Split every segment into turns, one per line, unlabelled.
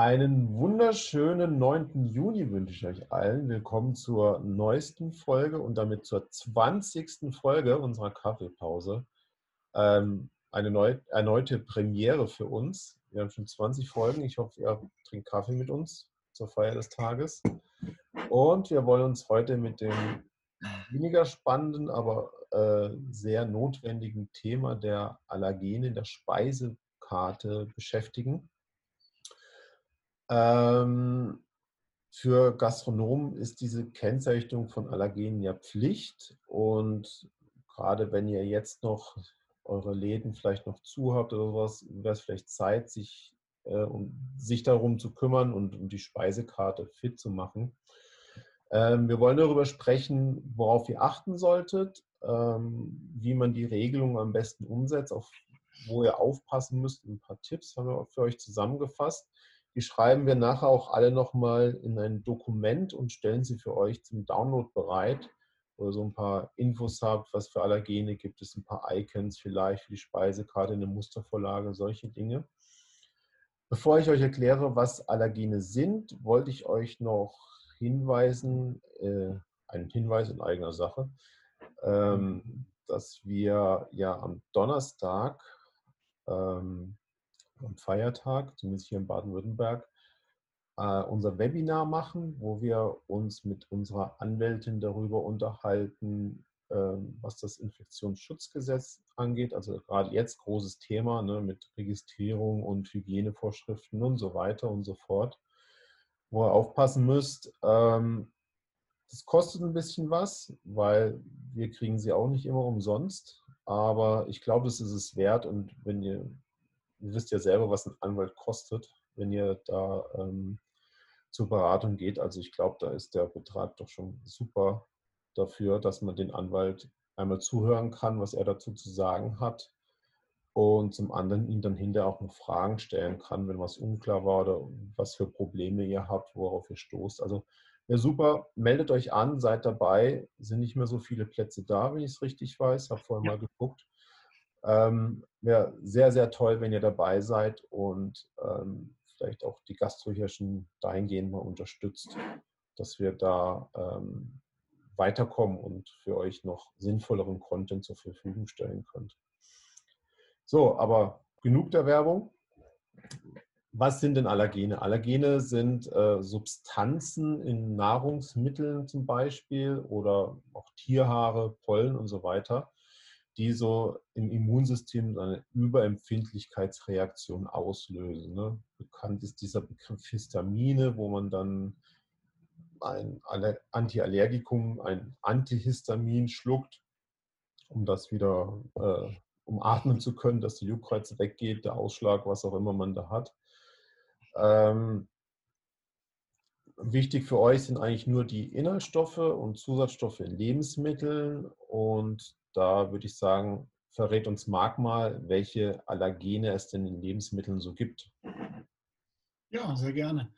Einen wunderschönen 9. Juni wünsche ich euch allen. Willkommen zur neuesten Folge und damit zur 20. Folge unserer Kaffeepause. Ähm, eine neu, erneute Premiere für uns. Wir haben schon 20 Folgen. Ich hoffe, ihr trinkt Kaffee mit uns zur Feier des Tages. Und wir wollen uns heute mit dem weniger spannenden, aber äh, sehr notwendigen Thema der Allergene in der Speisekarte beschäftigen. Ähm, für Gastronomen ist diese Kennzeichnung von Allergenen ja Pflicht und gerade wenn ihr jetzt noch eure Läden vielleicht noch zu habt oder sowas, wäre es vielleicht Zeit, sich, äh, um, sich darum zu kümmern und um die Speisekarte fit zu machen. Ähm, wir wollen darüber sprechen, worauf ihr achten solltet, ähm, wie man die Regelung am besten umsetzt, auf wo ihr aufpassen müsst. Ein paar Tipps haben wir für euch zusammengefasst. Die schreiben wir nachher auch alle nochmal in ein Dokument und stellen sie für euch zum Download bereit, wo ihr so ein paar Infos habt, was für Allergene gibt es, ein paar Icons vielleicht für die Speisekarte, eine Mustervorlage, solche Dinge. Bevor ich euch erkläre, was Allergene sind, wollte ich euch noch hinweisen, äh, einen Hinweis in eigener Sache, ähm, dass wir ja am Donnerstag ähm, am Feiertag, zumindest hier in Baden-Württemberg, äh, unser Webinar machen, wo wir uns mit unserer Anwältin darüber unterhalten, äh, was das Infektionsschutzgesetz angeht. Also gerade jetzt großes Thema ne, mit Registrierung und Hygienevorschriften und so weiter und so fort, wo ihr aufpassen müsst. Ähm, das kostet ein bisschen was, weil wir kriegen sie auch nicht immer umsonst. Aber ich glaube, das ist es wert. Und wenn ihr ihr wisst ja selber, was ein Anwalt kostet, wenn ihr da ähm, zur Beratung geht. Also ich glaube, da ist der Betrag doch schon super dafür, dass man den Anwalt einmal zuhören kann, was er dazu zu sagen hat und zum anderen ihn dann hinterher auch noch Fragen stellen kann, wenn was unklar war oder was für Probleme ihr habt, worauf ihr stoßt. Also ja, super, meldet euch an, seid dabei. Sind nicht mehr so viele Plätze da, wenn ich es richtig weiß. Habe vorher ja. mal geguckt. Ähm, Wäre sehr, sehr toll, wenn ihr dabei seid und ähm, vielleicht auch die Gastrohirschen dahingehend mal unterstützt, dass wir da ähm, weiterkommen und für euch noch sinnvolleren Content zur Verfügung stellen könnt. So, aber genug der Werbung. Was sind denn Allergene? Allergene sind äh, Substanzen in Nahrungsmitteln zum Beispiel oder auch Tierhaare, Pollen und so weiter, die so im Immunsystem eine Überempfindlichkeitsreaktion auslösen. Ne? Bekannt ist dieser Begriff Histamine, wo man dann ein Antiallergikum, ein Antihistamin schluckt, um das wieder äh, umatmen zu können, dass die Juckreiz weggeht, der Ausschlag, was auch immer man da hat. Ähm, wichtig für euch sind eigentlich nur die Inhaltsstoffe und Zusatzstoffe in Lebensmitteln und da würde ich sagen, verrät uns Marc mal, welche Allergene es denn in Lebensmitteln so gibt.
Ja, sehr gerne.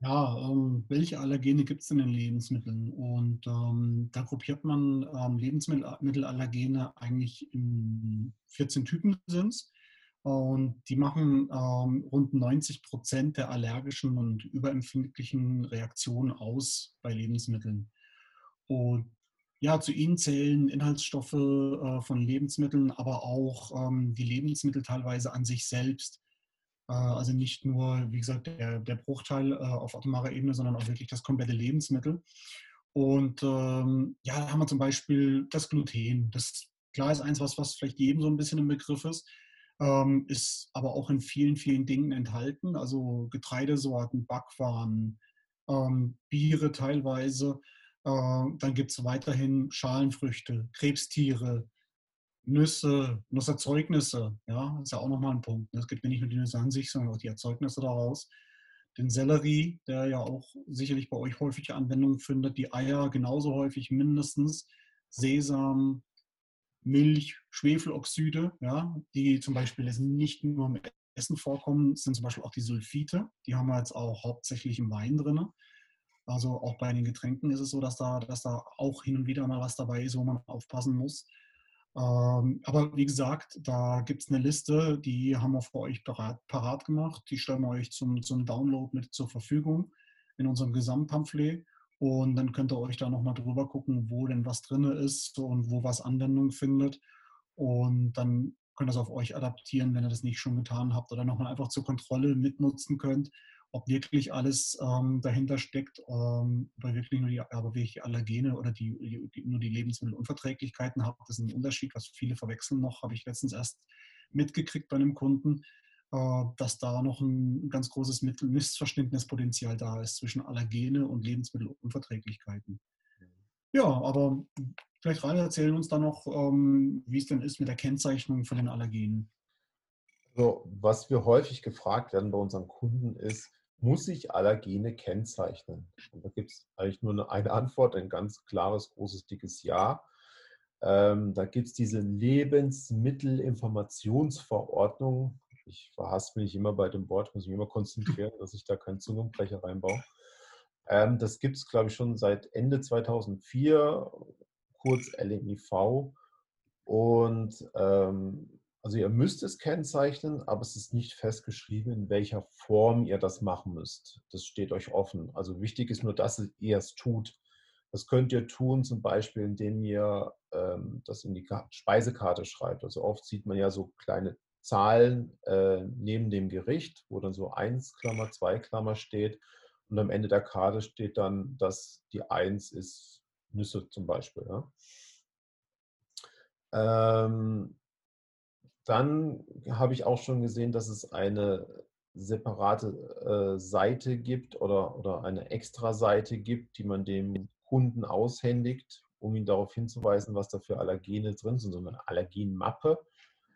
Ja, ähm, welche Allergene gibt es denn in Lebensmitteln? Und ähm, da gruppiert man ähm, Lebensmittelallergene eigentlich in 14 Typen sind Und die machen ähm, rund 90 Prozent der allergischen und überempfindlichen Reaktionen aus bei Lebensmitteln. Und ja, zu ihnen zählen Inhaltsstoffe äh, von Lebensmitteln, aber auch ähm, die Lebensmittel teilweise an sich selbst. Äh, also nicht nur, wie gesagt, der, der Bruchteil äh, auf atomarer Ebene, sondern auch wirklich das komplette Lebensmittel. Und ähm, ja, da haben wir zum Beispiel das Gluten. Das klar ist eins, was, was vielleicht jedem so ein bisschen im Begriff ist, ähm, ist aber auch in vielen, vielen Dingen enthalten. Also Getreidesorten, Backwaren, ähm, Biere teilweise. Äh, dann gibt es weiterhin Schalenfrüchte, Krebstiere, Nüsse, Nusserzeugnisse. Ja, ist ja auch nochmal ein Punkt. Ne? Es gibt ja nicht nur die Nüsse an sich, sondern auch die Erzeugnisse daraus. Den Sellerie, der ja auch sicherlich bei euch häufige Anwendung findet. Die Eier genauso häufig mindestens. Sesam, Milch, Schwefeloxide, ja, die zum Beispiel nicht nur im Essen vorkommen, sind zum Beispiel auch die Sulfite. Die haben wir jetzt auch hauptsächlich im Wein drin. Also auch bei den Getränken ist es so, dass da, dass da auch hin und wieder mal was dabei ist, wo man aufpassen muss. Ähm, aber wie gesagt, da gibt es eine Liste, die haben wir für euch parat, parat gemacht. Die stellen wir euch zum, zum Download mit zur Verfügung in unserem Gesamtpamphlet. Und dann könnt ihr euch da nochmal drüber gucken, wo denn was drin ist und wo was Anwendung findet. Und dann könnt ihr es auf euch adaptieren, wenn ihr das nicht schon getan habt oder nochmal einfach zur Kontrolle mitnutzen könnt ob wirklich alles ähm, dahinter steckt, ähm, aber wirklich nur die, aber wirklich Allergene oder die, die, nur die Lebensmittelunverträglichkeiten haben. Das ist ein Unterschied, was viele verwechseln noch, habe ich letztens erst mitgekriegt bei einem Kunden, dass da noch ein ganz großes Missverständnispotenzial da ist zwischen Allergene und Lebensmittelunverträglichkeiten. Ja, aber vielleicht Rainer erzählen uns da noch, ähm, wie es denn ist mit der Kennzeichnung von den Allergenen.
Also, was wir häufig gefragt werden bei unseren Kunden ist, muss ich Allergene kennzeichnen? Und da gibt es eigentlich nur eine Antwort, ein ganz klares, großes, dickes Ja. Ähm, da gibt es diese Lebensmittelinformationsverordnung. Ich verhasse mich immer bei dem Wort, muss mich immer konzentrieren, dass ich da keinen Zungenbrecher reinbaue. Ähm, das gibt es, glaube ich, schon seit Ende 2004, kurz LMIV. Und ähm, also ihr müsst es kennzeichnen, aber es ist nicht festgeschrieben, in welcher Form ihr das machen müsst. Das steht euch offen. Also wichtig ist nur, dass ihr es tut. Das könnt ihr tun, zum Beispiel, indem ihr ähm, das in die Speisekarte schreibt. Also oft sieht man ja so kleine Zahlen äh, neben dem Gericht, wo dann so 1 Klammer, 2 Klammer steht. Und am Ende der Karte steht dann, dass die 1 ist Nüsse zum Beispiel. Ja. Ähm, dann habe ich auch schon gesehen, dass es eine separate äh, Seite gibt oder, oder eine Extra-Seite gibt, die man dem Kunden aushändigt, um ihn darauf hinzuweisen, was da für Allergene drin sind, so eine Allergenmappe.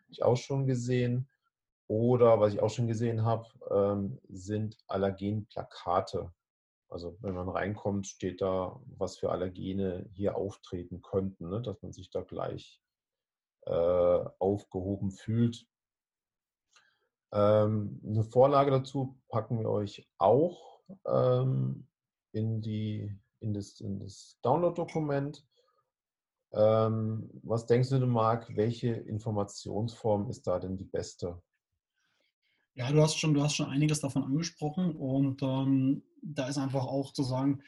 Ich auch schon gesehen. Oder was ich auch schon gesehen habe, ähm, sind Allergenplakate. Also wenn man reinkommt, steht da, was für Allergene hier auftreten könnten, ne? dass man sich da gleich äh, aufgehoben fühlt. Ähm, eine Vorlage dazu packen wir euch auch ähm, in, die, in das, in das Download-Dokument. Ähm, was denkst du, Marc, welche Informationsform ist da denn die beste?
Ja, du hast schon, du hast schon einiges davon angesprochen und ähm, da ist einfach auch zu sagen,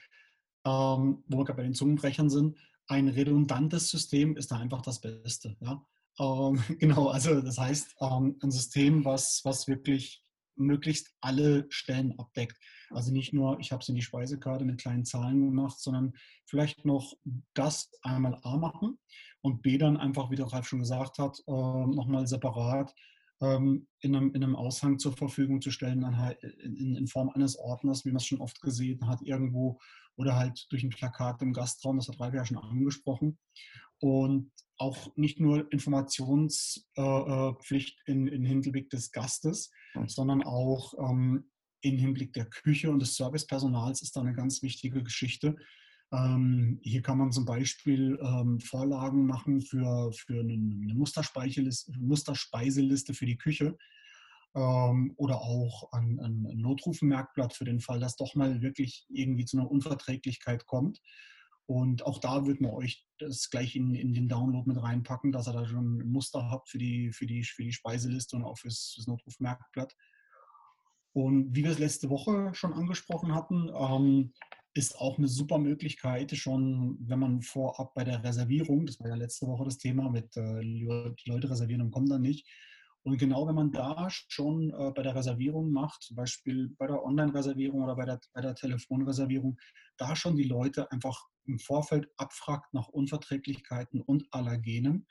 ähm, wo wir gerade bei den Zungenbrechern sind, ein redundantes System ist da einfach das Beste. Ja? Ähm, genau, also das heißt, ähm, ein System, was, was wirklich möglichst alle Stellen abdeckt. Also nicht nur, ich habe es in die Speisekarte mit kleinen Zahlen gemacht, sondern vielleicht noch das einmal A machen und B dann einfach, wie der Ralf schon gesagt hat, äh, nochmal separat ähm, in, einem, in einem Aushang zur Verfügung zu stellen, dann halt in, in Form eines Ordners, wie man es schon oft gesehen hat, irgendwo oder halt durch ein Plakat im Gastraum, das hat Ralf ja schon angesprochen. Und auch nicht nur Informationspflicht äh, äh, in, in Hinblick des Gastes, sondern auch ähm, in Hinblick der Küche und des Servicepersonals ist da eine ganz wichtige Geschichte. Ähm, hier kann man zum Beispiel ähm, Vorlagen machen für, für eine, eine Musterspeiseliste für die Küche ähm, oder auch ein, ein Notrufenmerkblatt für den Fall, dass doch mal wirklich irgendwie zu einer Unverträglichkeit kommt. Und auch da wird man euch das gleich in, in den Download mit reinpacken, dass ihr da schon ein Muster habt für die, für die, für die Speiseliste und auch fürs, fürs Notrufmerkblatt. Und wie wir es letzte Woche schon angesprochen hatten, ähm, ist auch eine super Möglichkeit, schon wenn man vorab bei der Reservierung, das war ja letzte Woche das Thema mit äh, die Leute reservieren und kommen dann nicht, und genau wenn man da schon äh, bei der Reservierung macht, zum Beispiel bei der Online-Reservierung oder bei der, bei der Telefonreservierung, da schon die Leute einfach im Vorfeld abfragt nach Unverträglichkeiten und Allergenen,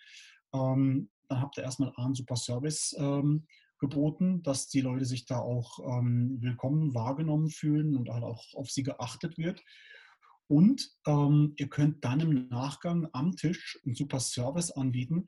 ähm, dann habt ihr erstmal einen super Service ähm, geboten, dass die Leute sich da auch ähm, willkommen wahrgenommen fühlen und halt auch auf sie geachtet wird. Und ähm, ihr könnt dann im Nachgang am Tisch einen super Service anbieten,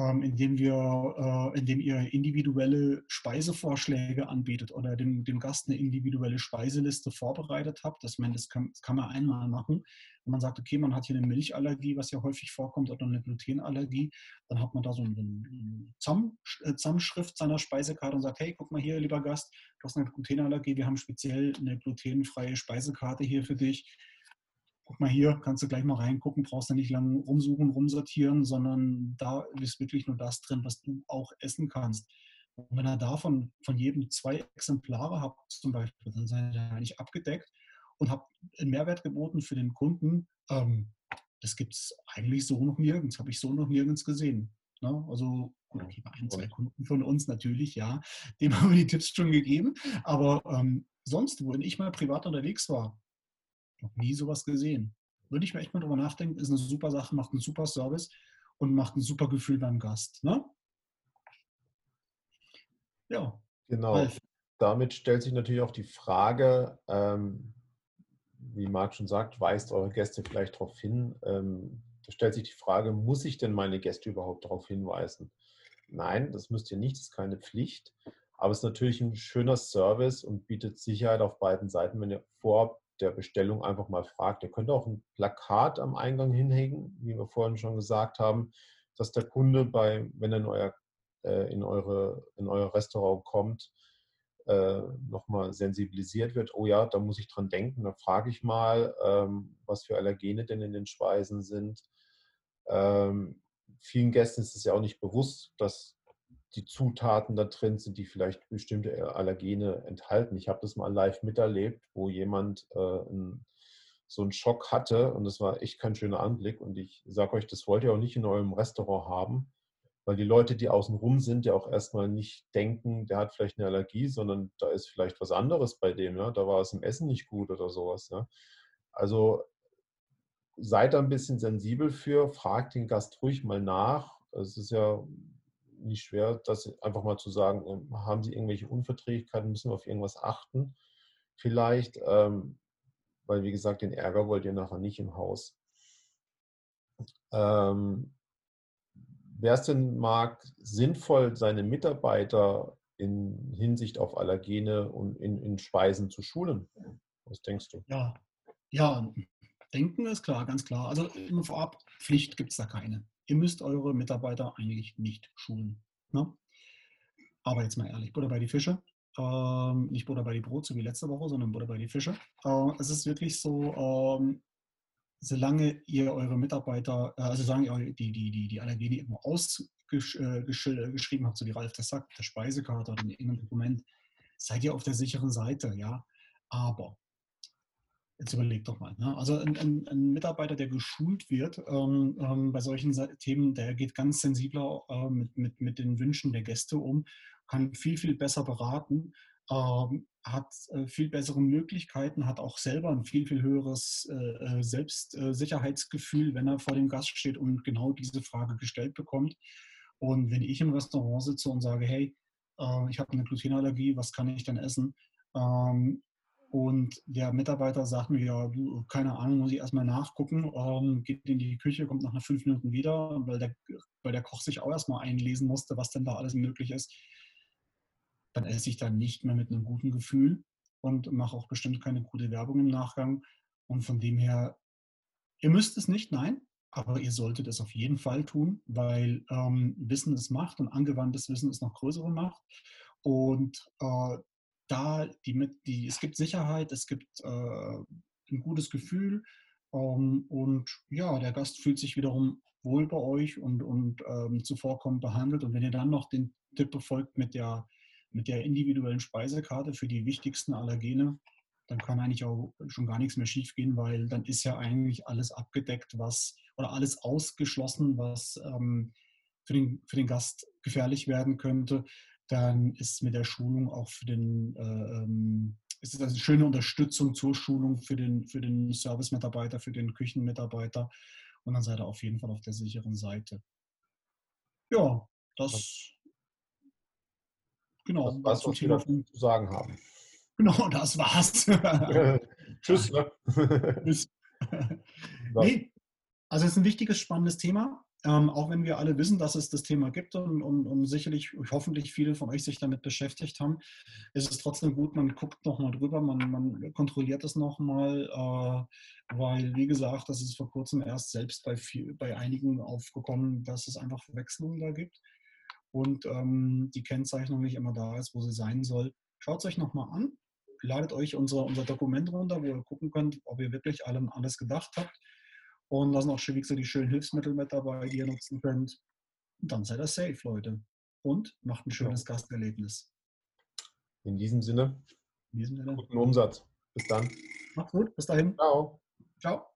ähm, indem, wir, äh, indem ihr individuelle Speisevorschläge anbietet oder dem, dem Gast eine individuelle Speiseliste vorbereitet habt. Das, meine, das, kann, das kann man einmal machen. Wenn man sagt, okay, man hat hier eine Milchallergie, was ja häufig vorkommt, oder eine Glutenallergie, dann hat man da so eine, äh, Zusammenschrift seiner Speisekarte und sagt, hey, guck mal hier, lieber Gast, du hast eine Glutenallergie, wir haben speziell eine glutenfreie Speisekarte hier für dich guck mal hier, kannst du gleich mal reingucken, brauchst du nicht lange rumsuchen, rumsortieren, sondern da ist wirklich nur das drin, was du auch essen kannst. Und wenn er davon von jedem zwei Exemplare habt, zum Beispiel, dann seid ihr eigentlich abgedeckt und habt einen Mehrwert geboten für den Kunden. Ähm, das gibt es eigentlich so noch nirgends, habe ich so noch nirgends gesehen. Ne? Also gut, okay, ein, zwei Kunden von uns natürlich, ja, dem haben wir die Tipps schon gegeben. Aber ähm, sonst, wo ich mal privat unterwegs war, noch nie sowas gesehen. Würde ich mir echt mal drüber nachdenken, ist eine super Sache, macht einen super Service und macht ein super Gefühl beim Gast. Ne?
Ja. Genau. Alf. Damit stellt sich natürlich auch die Frage, ähm, wie Marc schon sagt, weist eure Gäste vielleicht darauf hin. Ähm, da stellt sich die Frage, muss ich denn meine Gäste überhaupt darauf hinweisen? Nein, das müsst ihr nicht, das ist keine Pflicht. Aber es ist natürlich ein schöner Service und bietet Sicherheit auf beiden Seiten, wenn ihr vor der Bestellung einfach mal fragt. Ihr könnt auch ein Plakat am Eingang hinhängen, wie wir vorhin schon gesagt haben, dass der Kunde bei, wenn er in euer, äh, in eure, in euer Restaurant kommt, äh, nochmal sensibilisiert wird, oh ja, da muss ich dran denken, da frage ich mal, ähm, was für Allergene denn in den Speisen sind. Ähm, vielen Gästen ist es ja auch nicht bewusst, dass die Zutaten da drin sind, die vielleicht bestimmte Allergene enthalten. Ich habe das mal live miterlebt, wo jemand äh, ein, so einen Schock hatte und das war echt kein schöner Anblick. Und ich sage euch, das wollt ihr auch nicht in eurem Restaurant haben, weil die Leute, die außen rum sind, ja auch erstmal nicht denken, der hat vielleicht eine Allergie, sondern da ist vielleicht was anderes bei dem. Ja? Da war es im Essen nicht gut oder sowas. Ja? Also seid da ein bisschen sensibel für, fragt den Gast ruhig mal nach. Es ist ja nicht schwer, das einfach mal zu sagen, ähm, haben Sie irgendwelche Unverträglichkeiten, müssen wir auf irgendwas achten? Vielleicht, ähm, weil wie gesagt, den Ärger wollt ihr nachher nicht im Haus. Ähm, Wäre es denn, Marc, sinnvoll, seine Mitarbeiter in Hinsicht auf Allergene und in, in Speisen zu schulen? Was denkst du?
Ja, ja, denken ist klar, ganz klar. Also vorab, Pflicht gibt es da keine. Ihr müsst eure Mitarbeiter eigentlich nicht schulen. Ne? Aber jetzt mal ehrlich, Butter bei die Fische. Ähm, nicht Butter bei die Brot, so wie letzte Woche, sondern Butter bei die Fische. Äh, es ist wirklich so, ähm, solange ihr eure Mitarbeiter, äh, also ihr die, die, die, die Allergene irgendwo ausgeschrieben habt, so wie Ralf das sagt, der Speisekarte oder in irgendeinem Dokument, seid ihr auf der sicheren Seite, ja. Aber Jetzt überleg doch mal. Ne? Also ein, ein, ein, Mitarbeiter, der geschult wird ähm, ähm, bei solchen Themen, der geht ganz sensibler äh, mit, mit, mit den Wünschen der Gäste um, kann viel, viel besser beraten ähm, hat äh, viel bessere Möglichkeiten, hat auch selber ein viel, viel höheres äh, äh Selbstsicherheitsgefühl, wenn er vor dem Gast steht und genau diese Frage gestellt bekommt. Und wenn ich im Restaurant sitze und sage, hey, äh, ich habe eine Glutenallergie, was kann ich denn essen? Ähm, und der Mitarbeiter sagt mir, ja, keine Ahnung, muss ich erstmal nachgucken, ähm, geht in die Küche, kommt nach fünf Minuten wieder, weil der, weil der Koch sich auch erstmal einlesen musste, was denn da alles möglich ist dann esse ich dann nicht mehr mit einem guten Gefühl und mache auch bestimmt keine gute Werbung im Nachgang. Und von dem her, ihr müsst es nicht, nein, aber ihr solltet es auf jeden Fall tun, weil ähm, Wissen ist Macht und angewandtes Wissen ist noch größere Macht. Und äh, da die die, es gibt Sicherheit, es gibt äh, ein gutes Gefühl ähm, und ja, der Gast fühlt sich wiederum wohl bei euch und, und ähm, zuvorkommend behandelt. Und wenn ihr dann noch den Tipp befolgt mit der mit der individuellen Speisekarte für die wichtigsten Allergene, dann kann eigentlich auch schon gar nichts mehr schiefgehen, weil dann ist ja eigentlich alles abgedeckt, was oder alles ausgeschlossen, was ähm, für, den, für den Gast gefährlich werden könnte. Dann ist mit der Schulung auch für den äh, ähm, ist es eine schöne Unterstützung zur Schulung für den, für den Service-Mitarbeiter, für den Küchenmitarbeiter. Und dann seid ihr auf jeden Fall auf der sicheren Seite. Ja, das
Genau. Das war's, was wir dazu zu sagen haben.
Genau, das war's.
Tschüss. Ne? Tschüss.
nee, also es ist ein wichtiges, spannendes Thema. Ähm, auch wenn wir alle wissen, dass es das Thema gibt und, und, und, sicherlich, hoffentlich viele von euch sich damit beschäftigt haben, ist es trotzdem gut, man guckt nochmal drüber, man, man kontrolliert es nochmal, äh, weil, wie gesagt, das ist vor kurzem erst selbst bei, viel, bei einigen aufgekommen, dass es einfach Verwechslungen da gibt und ähm, die Kennzeichnung nicht immer da ist, wo sie sein soll. Schaut es euch nochmal an. ladet euch unser, unser Dokument runter, wo ihr gucken könnt, ob ihr wirklich allem alles gedacht habt. Und da sind auch schon, wie gesagt, die schönen Hilfsmittel mit dabei, die ihr nutzen könnt. Und dann seid ihr safe, Leute. Und macht ein schönes ja. Gasterlebnis.
In diesem Sinne,
In diesem Sinne.
guten Umsatz. Bis dann.
Macht's gut. Bis dahin.
Ciao.
Ciao.